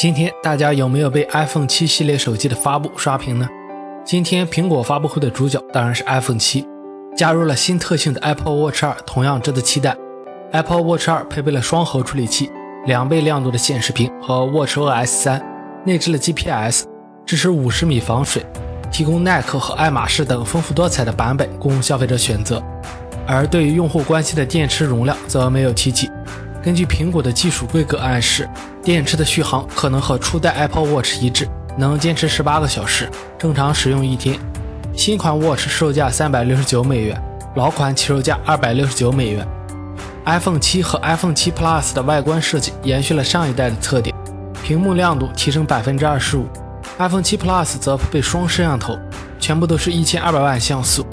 今天大家有没有被 iPhone 七系列手机的发布刷屏呢？今天苹果发布会的主角当然是 iPhone 七，加入了新特性的 Apple Watch 二同样值得期待。Apple Watch 二配备了双核处理器、两倍亮度的显示屏和 WatchOS 三，内置了 GPS，支持五十米防水，提供耐克和爱马仕等丰富多彩的版本供消费者选择。而对于用户关心的电池容量则没有提及。根据苹果的技术规格暗示，电池的续航可能和初代 Apple Watch 一致，能坚持十八个小时，正常使用一天。新款 Watch 售价三百六十九美元，老款起售价二百六十九美元。iPhone 七和 iPhone 七 Plus 的外观设计延续了上一代的特点，屏幕亮度提升百分之二十五。iPhone 七 Plus 则配备双摄像头，全部都是一千二百万像素，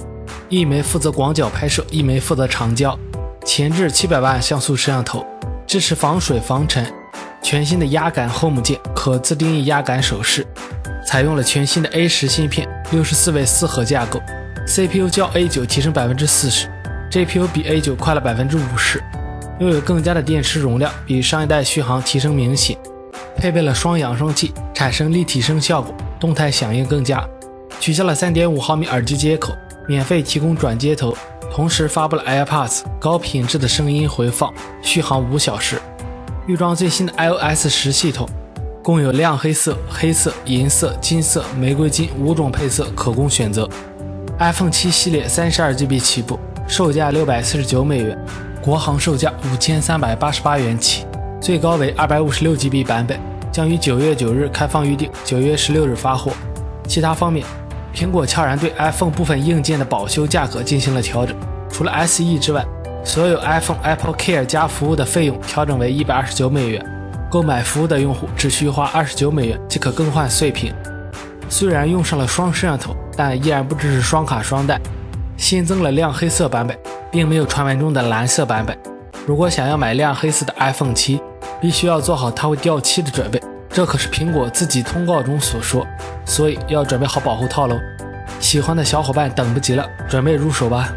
一枚负责广角拍摄，一枚负责长焦。前置七百万像素摄像头。支持防水防尘，全新的压感 Home 键可自定义压感手势，采用了全新的 A 十芯片，六十四位四核架构，CPU 较 A 九提升百分之四十，GPU 比 A 九快了百分之五十，拥有更加的电池容量，比上一代续航提升明显，配备了双扬声器，产生立体声效果，动态响应更佳，取消了三点五毫米耳机接口，免费提供转接头。同时发布了 AirPods 高品质的声音回放，续航五小时。预装最新的 iOS 十系统，共有亮黑色、黑色、银色、金色、玫瑰金五种配色可供选择。iPhone 七系列三十二 GB 起步，售价六百四十九美元，国行售价五千三百八十八元起，最高为二百五十六 GB 版本，将于九月九日开放预定，九月十六日发货。其他方面。苹果悄然对 iPhone 部分硬件的保修价格进行了调整，除了 SE 之外，所有 iPhone Apple Care 加服务的费用调整为一百二十九美元。购买服务的用户只需花二十九美元即可更换碎屏。虽然用上了双摄像头，但依然不支持双卡双待。新增了亮黑色版本，并没有传闻中的蓝色版本。如果想要买亮黑色的 iPhone 七，必须要做好它会掉漆的准备。这可是苹果自己通告中所说，所以要准备好保护套喽。喜欢的小伙伴等不及了，准备入手吧。